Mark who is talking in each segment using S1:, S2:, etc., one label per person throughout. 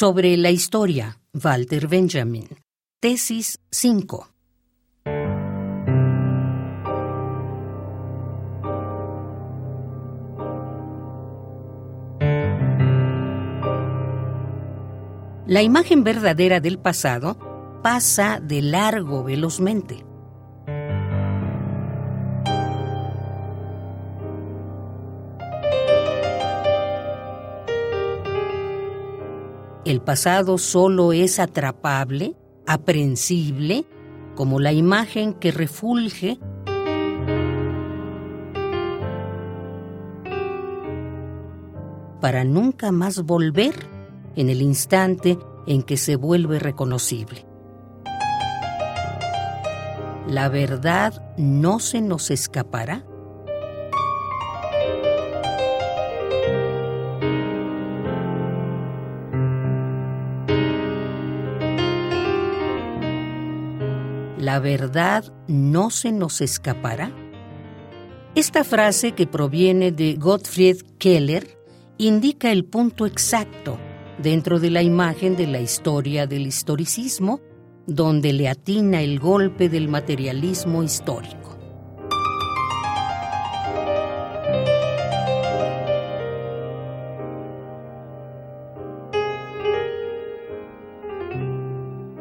S1: Sobre la historia, Walter Benjamin. Tesis 5. La imagen verdadera del pasado pasa de largo velozmente. El pasado solo es atrapable, aprensible, como la imagen que refulge para nunca más volver en el instante en que se vuelve reconocible. La verdad no se nos escapará. La verdad no se nos escapará. Esta frase que proviene de Gottfried Keller indica el punto exacto dentro de la imagen de la historia del historicismo, donde le atina el golpe del materialismo histórico.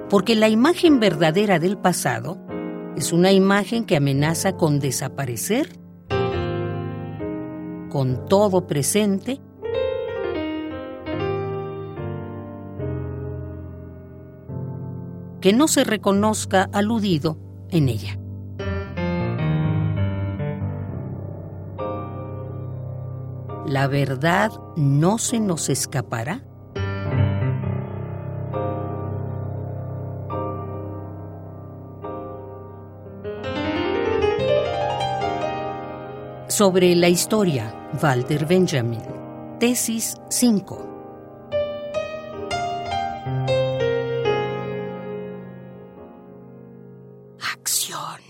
S1: Porque la imagen verdadera del pasado es una imagen que amenaza con desaparecer con todo presente que no se reconozca aludido en ella. La verdad no se nos escapará. Sobre la historia, Walter Benjamin. Tesis 5. Acción.